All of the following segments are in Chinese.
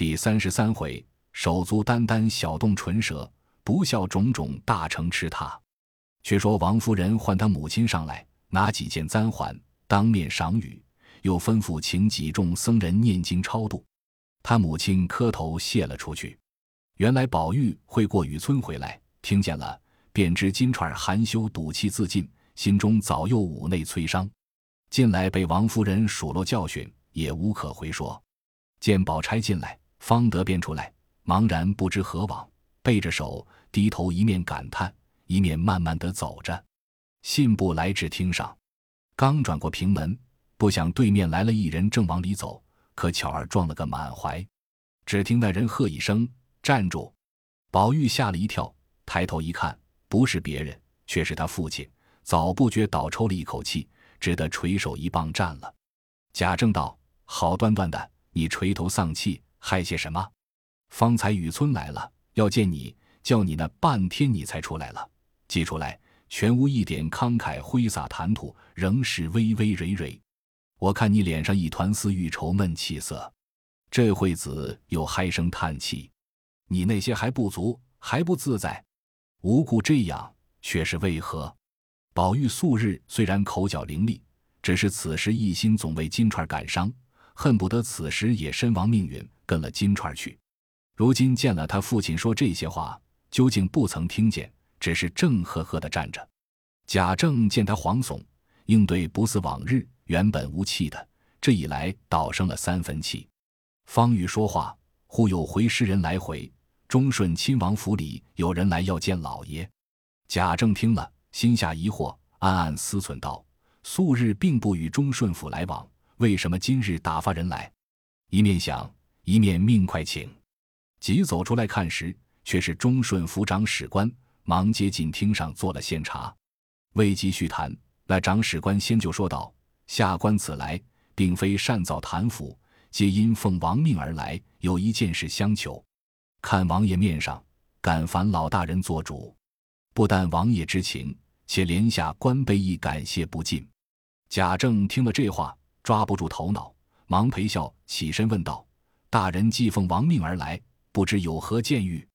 第三十三回，手足眈眈小动唇舌，不孝种种大成吃他。却说王夫人唤他母亲上来，拿几件簪环，当面赏与，又吩咐请几众僧人念经超度。他母亲磕头谢了出去。原来宝玉会过雨村回来，听见了，便知金钏含羞赌气自尽，心中早又五内摧伤。近来被王夫人数落教训，也无可回说。见宝钗进来，方得便出来，茫然不知何往，背着手低头，一面感叹，一面慢慢的走着。信步来至厅上，刚转过平门，不想对面来了一人，正往里走，可巧儿撞了个满怀。只听那人喝一声：“站住！”宝玉吓了一跳，抬头一看，不是别人，却是他父亲。早不觉倒抽了一口气，只得垂手一棒站了。贾政道：“好端端的，你垂头丧气，害些什么？方才雨村来了，要见你，叫你那半天，你才出来了。既出来，全无一点慷慨挥洒谈吐，仍是微微蕊蕊。我看你脸上一团丝郁愁闷气色，这会子又嗨声叹气，你那些还不足，还不自在，无故这样，却是为何？”宝玉素日虽然口角伶俐，只是此时一心总为金钏感伤，恨不得此时也身亡命陨，跟了金钏去。如今见了他父亲说这些话，究竟不曾听见，只是正呵呵的站着。贾政见他惶悚，应对不似往日，原本无气的，这一来倒生了三分气。方欲说话，忽有回诗人来回，忠顺亲王府里有人来要见老爷。贾政听了。心下疑惑，暗暗思忖道：“素日并不与忠顺府来往，为什么今日打发人来？”一面想，一面命快请。急走出来看时，却是忠顺府长史官，忙接进厅上做了献茶。未及叙谈，那长史官先就说道：“下官此来，并非擅造谈府，皆因奉王命而来，有一件事相求。看王爷面上，敢烦老大人做主。”不但王爷之情，且连下官卑亦感谢不尽。贾政听了这话，抓不住头脑，忙陪笑起身问道：“大人既奉王命而来，不知有何见谕？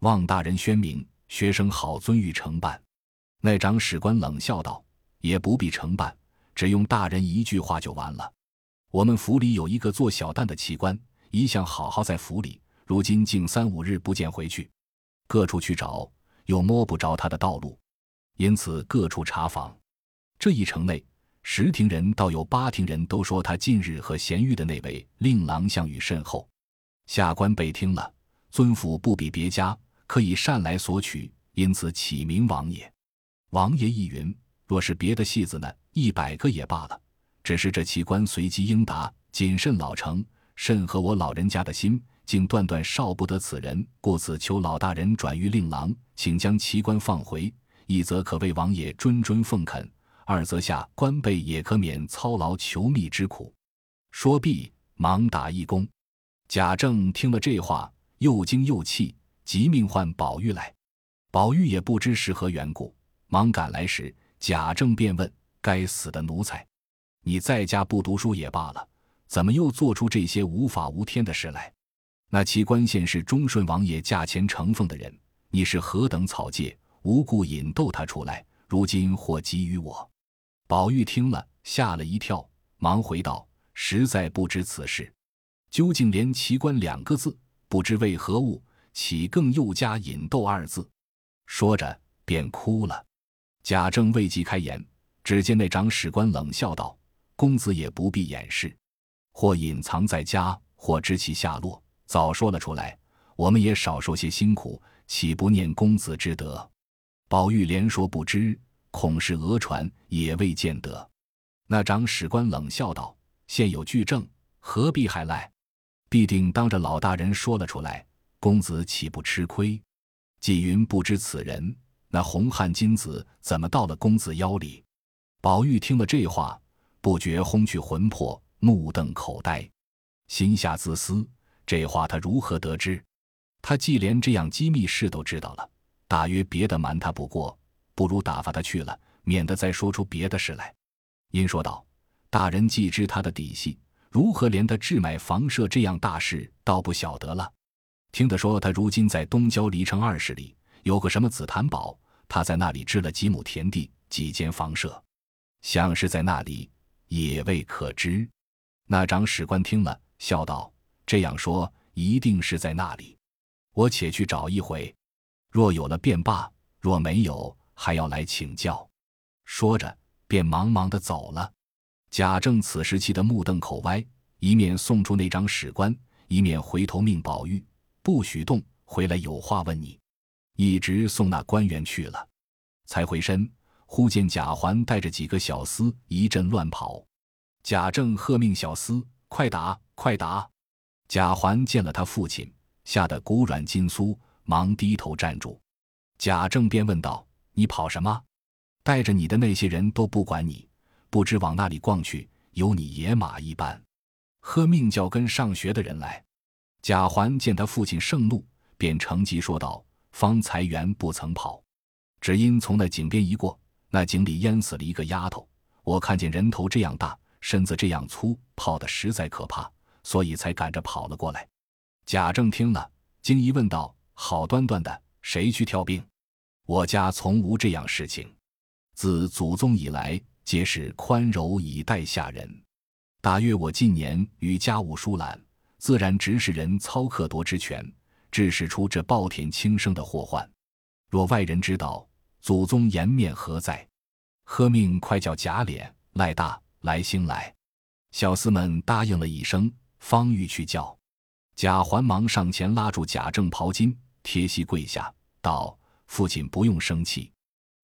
望大人宣明，学生好遵谕承办。”那长史官冷笑道：“也不必承办，只用大人一句话就完了。我们府里有一个做小旦的奇官，一向好好在府里，如今竟三五日不见回去，各处去找。”又摸不着他的道路，因此各处查访。这一城内，十庭人倒有八庭人都说他近日和贤玉的那位令郎相与甚厚。下官被听了，尊府不比别家，可以善来索取，因此起名王爷。王爷一云，若是别的戏子呢，一百个也罢了。只是这奇官随机应答，谨慎老成，甚合我老人家的心。竟断断少不得此人，故此求老大人转谕令郎，请将奇官放回。一则可为王爷谆谆奉恳，二则下官辈也可免操劳求觅之苦。说毕，忙打一躬。贾政听了这话，又惊又气，急命唤宝玉来。宝玉也不知是何缘故，忙赶来时，贾政便问：“该死的奴才，你在家不读书也罢了，怎么又做出这些无法无天的事来？”那其官县是忠顺王爷驾前承奉的人，你是何等草芥，无故引逗他出来，如今或急于我。宝玉听了，吓了一跳，忙回道：“实在不知此事，究竟连奇观两个字，不知为何物，岂更又加引逗二字？”说着便哭了。贾政未及开言，只见那长史官冷笑道：“公子也不必掩饰，或隐藏在家，或知其下落。”早说了出来，我们也少受些辛苦，岂不念公子之德？宝玉连说不知，恐是讹传，也未见得。那长史官冷笑道：“现有据证，何必还赖？必定当着老大人说了出来，公子岂不吃亏？纪云不知此人，那红汉金子怎么到了公子腰里？”宝玉听了这话，不觉轰去魂魄，目瞪口呆，心下自私。这话他如何得知？他既连这样机密事都知道了，大约别的瞒他不过，不如打发他去了，免得再说出别的事来。因说道：“大人既知他的底细，如何连他置买房舍这样大事倒不晓得了。听他说，他如今在东郊离城二十里有个什么紫檀堡，他在那里置了几亩田地、几间房舍，想是在那里，也未可知。那长史官听了，笑道：“这样说，一定是在那里。我且去找一回，若有了便罢；若没有，还要来请教。”说着，便忙忙的走了。贾政此时气得目瞪口歪，一面送出那张史官，一面回头命宝玉不许动，回来有话问你。一直送那官员去了，才回身，忽见贾环带着几个小厮一阵乱跑。贾政喝命小厮快打，快打！贾环见了他父亲，吓得骨软筋酥，忙低头站住。贾政便问道：“你跑什么？带着你的那些人都不管你。”不知往那里逛去，有你野马一般，喝命叫跟上学的人来。贾环见他父亲盛怒，便乘机说道：“方才原不曾跑，只因从那井边一过，那井里淹死了一个丫头。我看见人头这样大，身子这样粗，泡的实在可怕，所以才赶着跑了过来。”贾政听了，惊疑问道：“好端端的，谁去挑兵？我家从无这样事情，自祖宗以来。”皆是宽柔以待下人。大约我近年与家务疏懒，自然指使人操克夺之权，致使出这暴殄轻生的祸患。若外人知道，祖宗颜面何在？喝命快叫贾琏、赖大、来兴来。小厮们答应了一声，方欲去叫。贾环忙上前拉住贾政袍襟，贴膝跪下道：“父亲不用生气，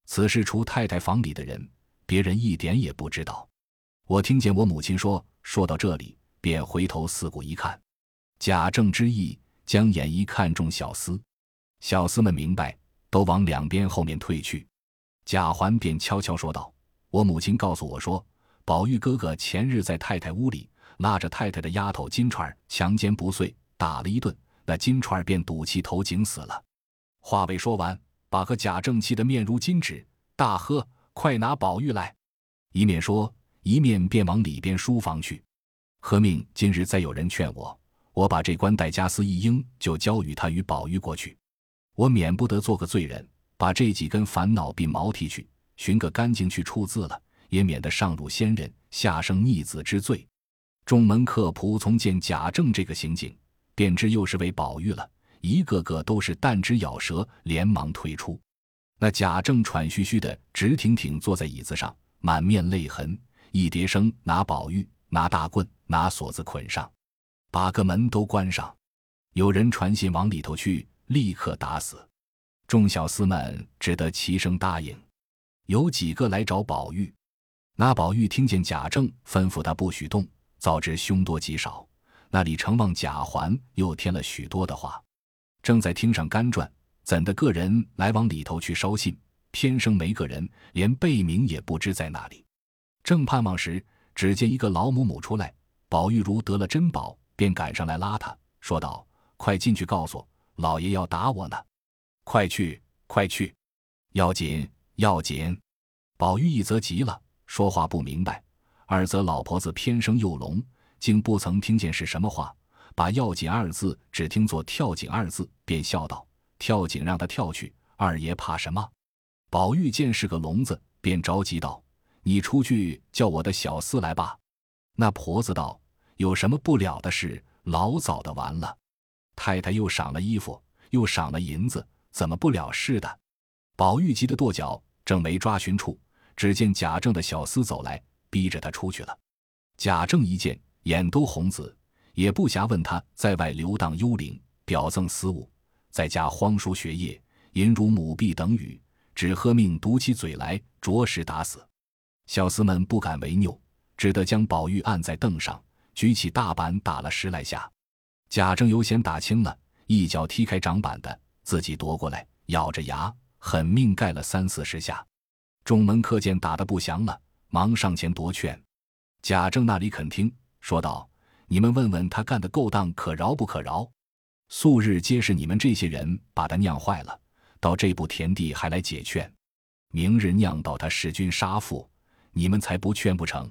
此事除太太房里的人。”别人一点也不知道，我听见我母亲说。说到这里，便回头四顾一看，贾政之意将眼一看中小厮，小厮们明白，都往两边后面退去。贾环便悄悄说道：“我母亲告诉我说，宝玉哥哥前日在太太屋里拉着太太的丫头金钏儿强奸不遂，打了一顿，那金钏儿便赌气投井死了。”话未说完，把个贾政气得面如金纸，大喝。快拿宝玉来！一面说，一面便往里边书房去。喝命今日再有人劝我，我把这官带家私一应，就交与他与宝玉过去。我免不得做个罪人，把这几根烦恼鬓毛剃去，寻个干净去处字了，也免得上辱先人，下生逆子之罪。众门客仆从见贾政这个行径，便知又是为宝玉了，一个个都是弹指咬舌，连忙退出。那贾政喘吁吁的，直挺挺坐在椅子上，满面泪痕。一叠声拿宝玉，拿大棍，拿锁子捆上，把个门都关上。有人传信往里头去，立刻打死。众小厮们只得齐声答应。有几个来找宝玉，那宝玉听见贾政吩咐他不许动，早知凶多吉少，那里承望贾环又添了许多的话，正在厅上干转。怎的个人来往里头去捎信，偏生没个人，连背名也不知在哪里。正盼望时，只见一个老母母出来，宝玉如得了珍宝，便赶上来拉他，说道：“快进去告诉老爷要打我呢，快去，快去，要紧，要紧。”宝玉一则急了，说话不明白；二则老婆子偏生又聋，竟不曾听见是什么话，把“要紧”二字只听作“跳井”二字，便笑道。跳井让他跳去，二爷怕什么？宝玉见是个聋子，便着急道：“你出去叫我的小厮来吧。”那婆子道：“有什么不了的事？老早的完了。太太又赏了衣服，又赏了银子，怎么不了事的？”宝玉急得跺脚，正没抓寻处，只见贾政的小厮走来，逼着他出去了。贾政一见，眼都红紫，也不暇问他在外流荡幽灵，表赠私物。在家荒疏学业，淫辱母婢等语，只喝命堵起嘴来，着实打死。小厮们不敢违拗，只得将宝玉按在凳上，举起大板打了十来下。贾政有嫌打轻了，一脚踢开掌板的，自己夺过来，咬着牙狠命盖了三四十下。众门客见打得不祥了，忙上前夺劝。贾政那里肯听，说道：“你们问问他干的勾当，可饶不可饶？”素日皆是你们这些人把他酿坏了，到这步田地还来解劝，明日酿到他弑君杀父，你们才不劝不成？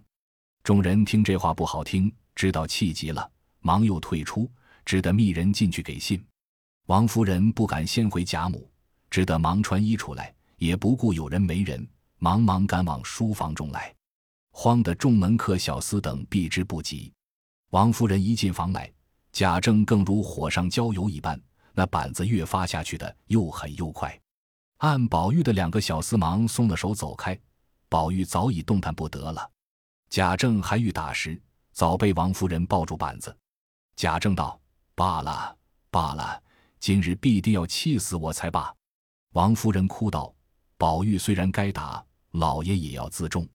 众人听这话不好听，知道气急了，忙又退出，只得密人进去给信。王夫人不敢先回贾母，只得忙穿衣出来，也不顾有人没人，忙忙赶往书房中来，慌得众门客、小厮等避之不及。王夫人一进房来，贾政更如火上浇油一般，那板子越发下去的又狠又快。按宝玉的两个小厮忙松了手走开，宝玉早已动弹不得了。贾政还欲打时，早被王夫人抱住板子。贾政道：“罢了，罢了。”今日必定要气死我才罢！王夫人哭道：“宝玉虽然该打，老爷也要自重。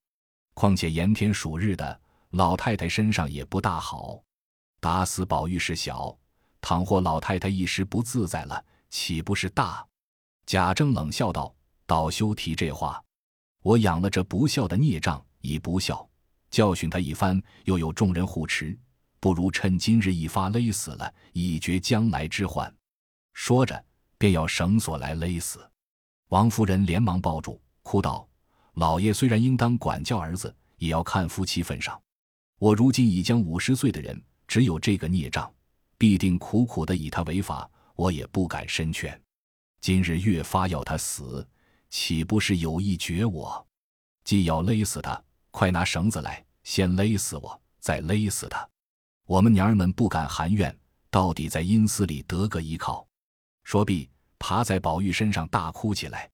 况且炎天暑日的，老太太身上也不大好。打死宝玉是小，倘或老太太一时不自在了，岂不是大？”贾政冷笑道：“倒休提这话。我养了这不孝的孽障，已不孝，教训他一番，又有众人护持，不如趁今日一发勒死了，以绝将来之患。”说着，便要绳索来勒死。王夫人连忙抱住，哭道：“老爷虽然应当管教儿子，也要看夫妻份上。我如今已将五十岁的人，只有这个孽障，必定苦苦的以他为法，我也不敢深劝。今日越发要他死，岂不是有意绝我？既要勒死他，快拿绳子来，先勒死我，再勒死他。我们娘儿们不敢含怨，到底在阴司里得个依靠。”说毕，爬在宝玉身上大哭起来。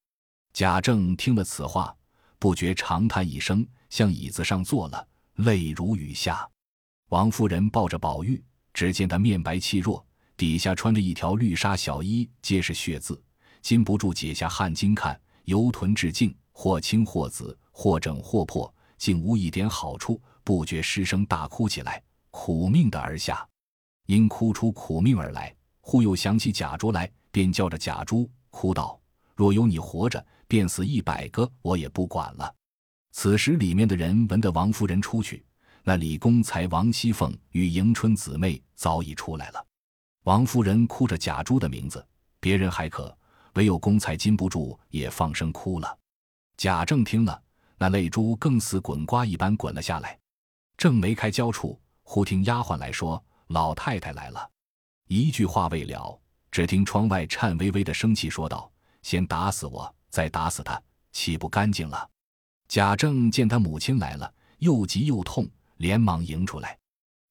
贾政听了此话，不觉长叹一声，向椅子上坐了，泪如雨下。王夫人抱着宝玉，只见他面白气弱，底下穿着一条绿纱小衣，皆是血渍，禁不住解下汗巾看，由臀至颈，或青或紫，或整或破，竟无一点好处，不觉失声大哭起来，苦命的而下。因哭出苦命而来，忽又想起贾珠来。便叫着贾珠哭道：“若有你活着，便死一百个，我也不管了。”此时里面的人闻得王夫人出去，那李公才、王熙凤与迎春姊妹早已出来了。王夫人哭着贾珠的名字，别人还可，唯有公才禁不住也放声哭了。贾政听了，那泪珠更似滚瓜一般滚了下来。正没开交处，忽听丫鬟来说：“老太太来了。”一句话未了。只听窗外颤巍巍的生气说道：“先打死我，再打死他，岂不干净了？”贾政见他母亲来了，又急又痛，连忙迎出来。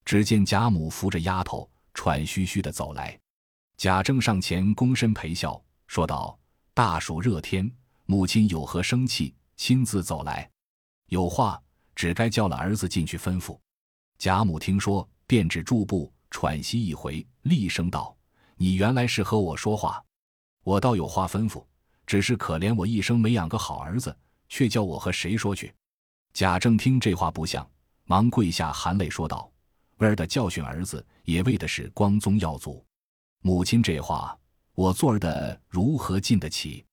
只见贾母扶着丫头，喘吁吁的走来。贾政上前躬身陪笑，说道：“大暑热天，母亲有何生气，亲自走来？有话只该叫了儿子进去吩咐。”贾母听说，便止住步，喘息一回，厉声道。你原来是和我说话，我倒有话吩咐，只是可怜我一生没养个好儿子，却叫我和谁说去？贾政听这话不像，忙跪下含泪说道：“为儿的教训儿子，也为的是光宗耀祖。母亲这话，我做儿的如何禁得起？”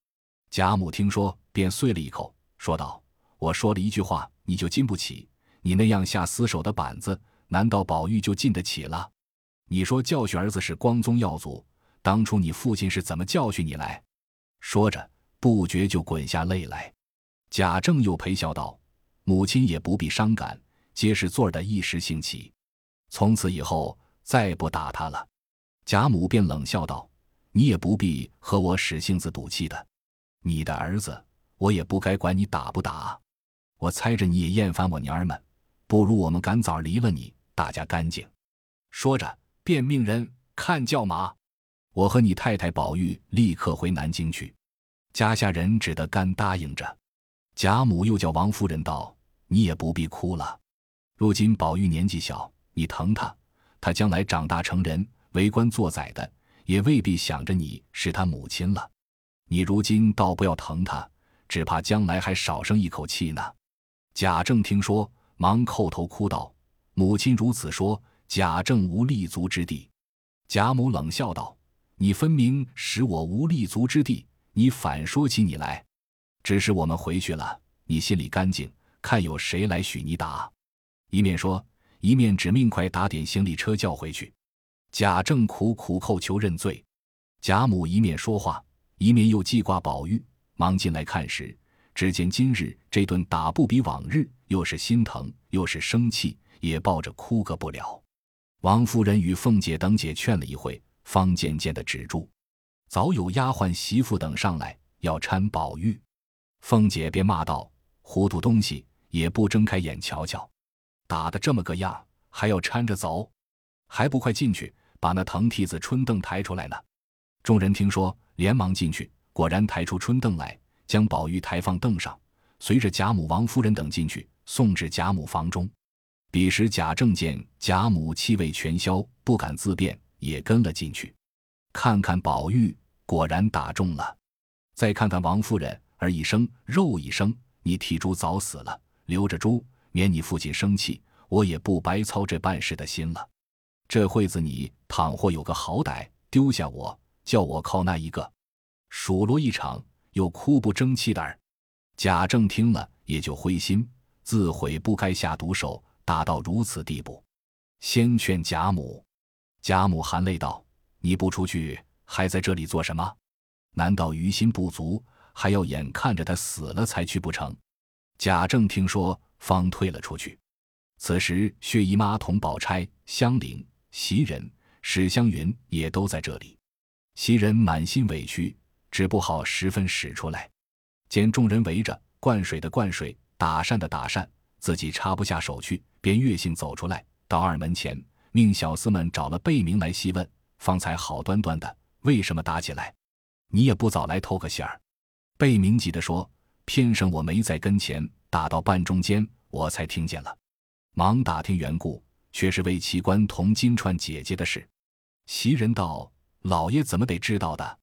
贾母听说，便碎了一口，说道：“我说了一句话，你就禁不起？你那样下死手的板子，难道宝玉就禁得起了？”你说教训儿子是光宗耀祖，当初你父亲是怎么教训你来？说着，不觉就滚下泪来。贾政又陪笑道：“母亲也不必伤感，皆是做儿的一时兴起。从此以后，再不打他了。”贾母便冷笑道：“你也不必和我使性子赌气的。你的儿子，我也不该管你打不打。我猜着你也厌烦我娘儿们，不如我们赶早离了你，大家干净。”说着。便命人看叫马，我和你太太宝玉立刻回南京去。家下人只得干答应着。贾母又叫王夫人道：“你也不必哭了。如今宝玉年纪小，你疼他，他将来长大成人，为官做宰的，也未必想着你是他母亲了。你如今倒不要疼他，只怕将来还少生一口气呢。”贾政听说，忙叩头哭道：“母亲如此说。”贾政无立足之地，贾母冷笑道：“你分明使我无立足之地，你反说起你来。只是我们回去了，你心里干净，看有谁来许你打。”一面说，一面指命快打点行李车叫回去。贾政苦苦叩求认罪，贾母一面说话，一面又记挂宝玉，忙进来看时，只见今日这顿打不比往日，又是心疼又是生气，也抱着哭个不了。王夫人与凤姐等姐劝了一会，方渐渐的止住。早有丫鬟媳妇等上来要搀宝玉，凤姐便骂道：“糊涂东西，也不睁开眼瞧瞧，打得这么个样，还要搀着走，还不快进去把那藤梯子、春凳抬出来呢？”众人听说，连忙进去，果然抬出春凳来，将宝玉抬放凳上，随着贾母、王夫人等进去，送至贾母房中。彼时贾政见贾母气味全消，不敢自辩，也跟了进去。看看宝玉，果然打中了；再看看王夫人，而一声，肉一声，你体猪早死了，留着猪，免你父亲生气，我也不白操这办事的心了。这会子你倘或有个好歹，丢下我，叫我靠那一个，数落一场，又哭不争气的儿。贾政听了也就灰心，自悔不该下毒手，打到如此地步。先劝贾母，贾母含泪道。你不出去，还在这里做什么？难道于心不足，还要眼看着他死了才去不成？贾政听说，方退了出去。此时，薛姨妈同宝钗、香菱、袭人、史湘云也都在这里。袭人满心委屈，只不好十分使出来。见众人围着，灌水的灌水，打扇的打扇，自己插不下手去，便越性走出来，到二门前，命小厮们找了贝明来细问。方才好端端的，为什么打起来？你也不早来透个信儿。贝明急地说：“偏生我没在跟前，打到半中间，我才听见了。忙打听缘故，却是为奇官同金钏姐姐的事。”袭人道：“老爷怎么得知道的？”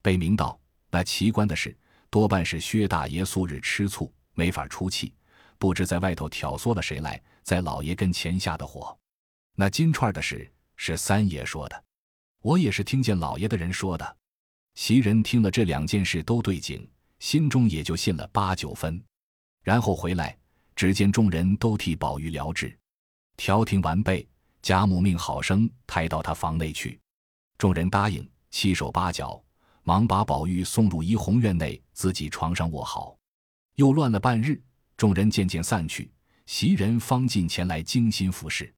贝明道：“那奇官的事，多半是薛大爷素日吃醋，没法出气，不知在外头挑唆了谁来，在老爷跟前下的火。那金钏的事，是三爷说的。”我也是听见老爷的人说的，袭人听了这两件事都对劲，心中也就信了八九分。然后回来，只见众人都替宝玉疗治，调停完备，贾母命好生抬到他房内去。众人答应，七手八脚，忙把宝玉送入怡红院内，自己床上卧好。又乱了半日，众人渐渐散去，袭人方进前来精心服侍。